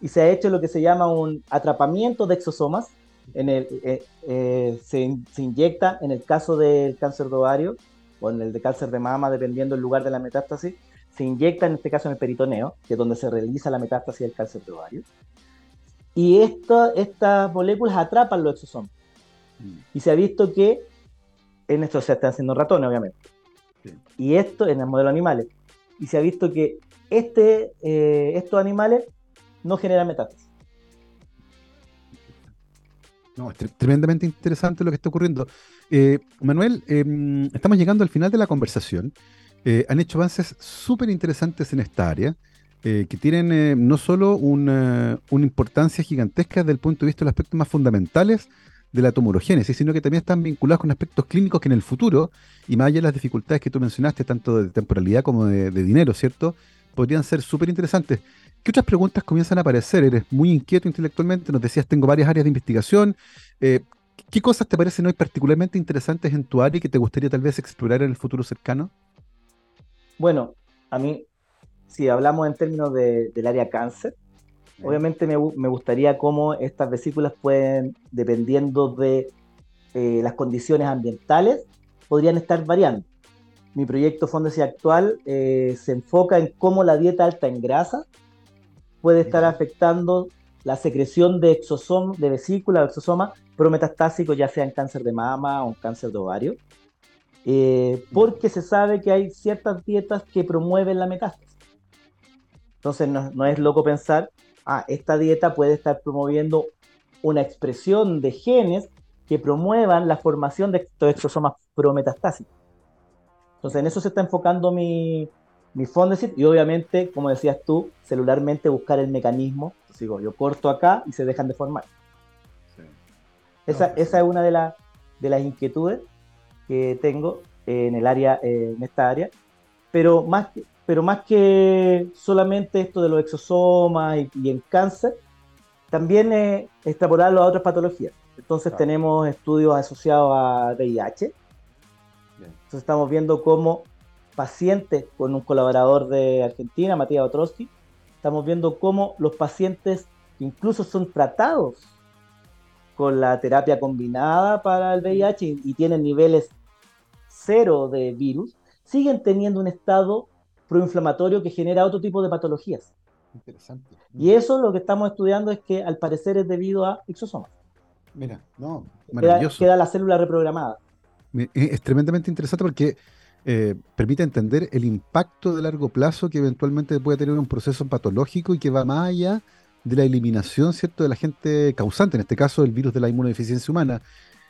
Y se ha hecho lo que se llama un atrapamiento de exosomas. En el, eh, eh, se, se, inyecta en el caso del cáncer de ovario o en el de cáncer de mama, dependiendo del lugar de la metástasis, se inyecta en este caso en el peritoneo, que es donde se realiza la metástasis del cáncer de ovario. Y estas moléculas atrapan los exosomas. Mm. Y se ha visto que en esto se están haciendo ratones, obviamente. Y esto en el modelo animales. Y se ha visto que este, eh, estos animales no generan metástasis. No, es tremendamente interesante lo que está ocurriendo. Eh, Manuel, em, estamos llegando al final de la conversación. Eh, han hecho avances súper interesantes en esta área, que tienen no solo una, una, importancia gigantesca desde el punto de vista de los aspectos más fundamentales de la tumorogénesis, sino que también están vinculados con aspectos clínicos que en el futuro, y más allá de las dificultades que tú mencionaste, tanto de temporalidad como de, dinero, ¿cierto? Podrían ser súper interesantes. ¿Qué otras preguntas comienzan a aparecer? Eres muy inquieto intelectualmente, nos decías, tengo varias áreas de investigación. Eh, ¿Qué cosas te parecen hoy particularmente interesantes en tu área y que te gustaría tal vez explorar en el futuro cercano? Bueno, a mí, si hablamos en términos del área cáncer, Obviamente me, gustaría cómo estas vesículas pueden, dependiendo de eh, las condiciones ambientales, podrían estar variando. Mi proyecto Fondesia actual eh, se enfoca en cómo la dieta alta en grasa puede estar afectando la secreción de exosoma, de vesícula o exosoma prometastásico, ya sea en cáncer de mama o en cáncer de ovario, eh, porque se sabe que hay ciertas dietas que promueven la metástasis. Entonces no, no es loco pensar ah, esta dieta puede estar promoviendo una expresión de genes que promuevan la formación de estos exosomas prometastásicos. Entonces, en eso se está enfocando mi, mi Fondesit y obviamente, como decías tú, celularmente buscar el mecanismo. digo, yo corto acá y se dejan de formar. Esa, esa, es una de, de las inquietudes que tengo en el área, en esta área. Pero más, pero más que solamente esto de los exosomas y, en cáncer, también es extrapolarlo a otras patologías. Entonces tenemos estudios asociados a VIH. Entonces estamos viendo cómo pacientes, con un colaborador de Argentina, Matías Otrowski, estamos viendo cómo los pacientes incluso son tratados con la terapia combinada para el VIH y, y tienen niveles cero de virus, siguen teniendo un estado proinflamatorio que genera otro tipo de patologías. Interesante. Y eso lo que estamos estudiando es que al parecer es debido a exosomas. Mira, no, maravilloso. Queda, la célula reprogramada. Es tremendamente interesante porque eh, permite entender el impacto de largo plazo que eventualmente puede tener un proceso patológico y que va más allá de la eliminación, ¿cierto?, de la gente causante, en este caso el virus de la inmunodeficiencia humana.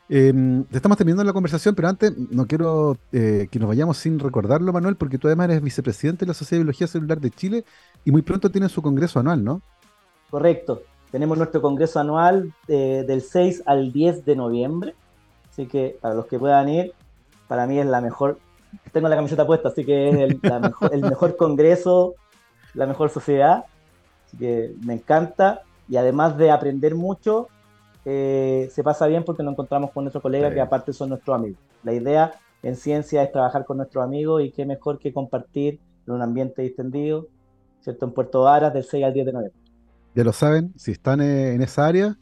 Eh, estamos terminando la conversación, pero antes no quiero eh, que nos vayamos sin recordarlo, Manuel, porque tú además eres vicepresidente de la Sociedad de Biología Celular de Chile y muy pronto tienen su congreso anual, ¿no? Correcto. Tenemos nuestro congreso anual eh, del 6 al 10 de noviembre. Así que para los que puedan ir, para mí es la mejor. Tengo la camiseta puesta, así que es el, mejor, el mejor congreso, la mejor sociedad. Así que me encanta. Y además de aprender mucho, eh, se pasa bien porque nos encontramos con nuestros colegas que aparte son nuestros amigos. La idea en ciencia es trabajar con nuestros amigos y qué mejor que compartir en un ambiente distendido, ¿cierto? En Puerto Varas del 6 al 10 de noviembre. Ya lo saben, si están en esa área,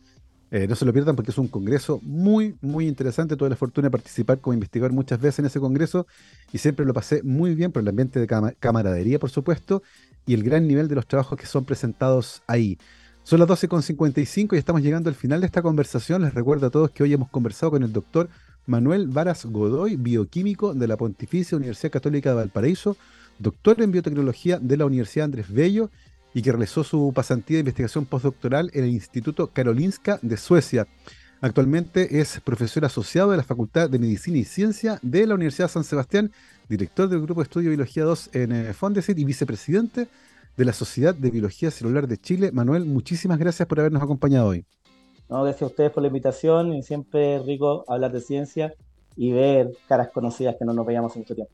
Eh, no se lo pierdan porque es un congreso muy, muy interesante. Tuve la fortuna de participar como investigador muchas veces en ese congreso y siempre lo pasé muy bien por el ambiente de camaradería, por supuesto, y el gran nivel de los trabajos que son presentados ahí. Son las 12.55 y estamos llegando al final de esta conversación. Les recuerdo a todos que hoy hemos conversado con el doctor Manuel Varas Godoy, bioquímico de la Pontificia Universidad Católica de Valparaíso, doctor en biotecnología de la Universidad Andrés Bello y que realizó su pasantía de investigación postdoctoral en el Instituto Karolinska de Suecia. Actualmente es profesor asociado de la Facultad de Medicina y Ciencia de la Universidad San Sebastián, director del Grupo de Estudio Biología 2 en eh, Fondesit y vicepresidente de la Sociedad de Biología Celular de Chile. Manuel, muchísimas gracias por habernos acompañado hoy. No, gracias a ustedes por la invitación y siempre es rico hablar de ciencia y ver caras conocidas que no nos veíamos en mucho tiempo.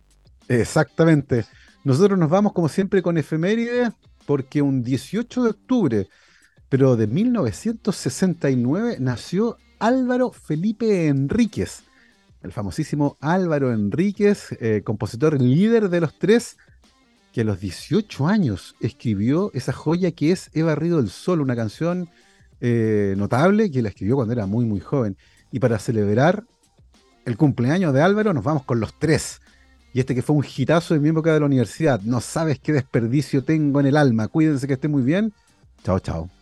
Exactamente. Nosotros nos vamos como siempre con efeméride porque un 18 de octubre, pero de 1969, nació Álvaro Felipe Enríquez, el famosísimo Álvaro Enríquez, eh, compositor líder de los tres, que a los 18 años escribió esa joya que es He barrido el sol, una canción eh, notable que la escribió cuando era muy, muy joven. Y para celebrar el cumpleaños de Álvaro, nos vamos con los tres. Y este que fue un hitazo de mi época de la universidad. No sabes qué desperdicio tengo en el alma. Cuídense que esté muy bien. Chao, chao.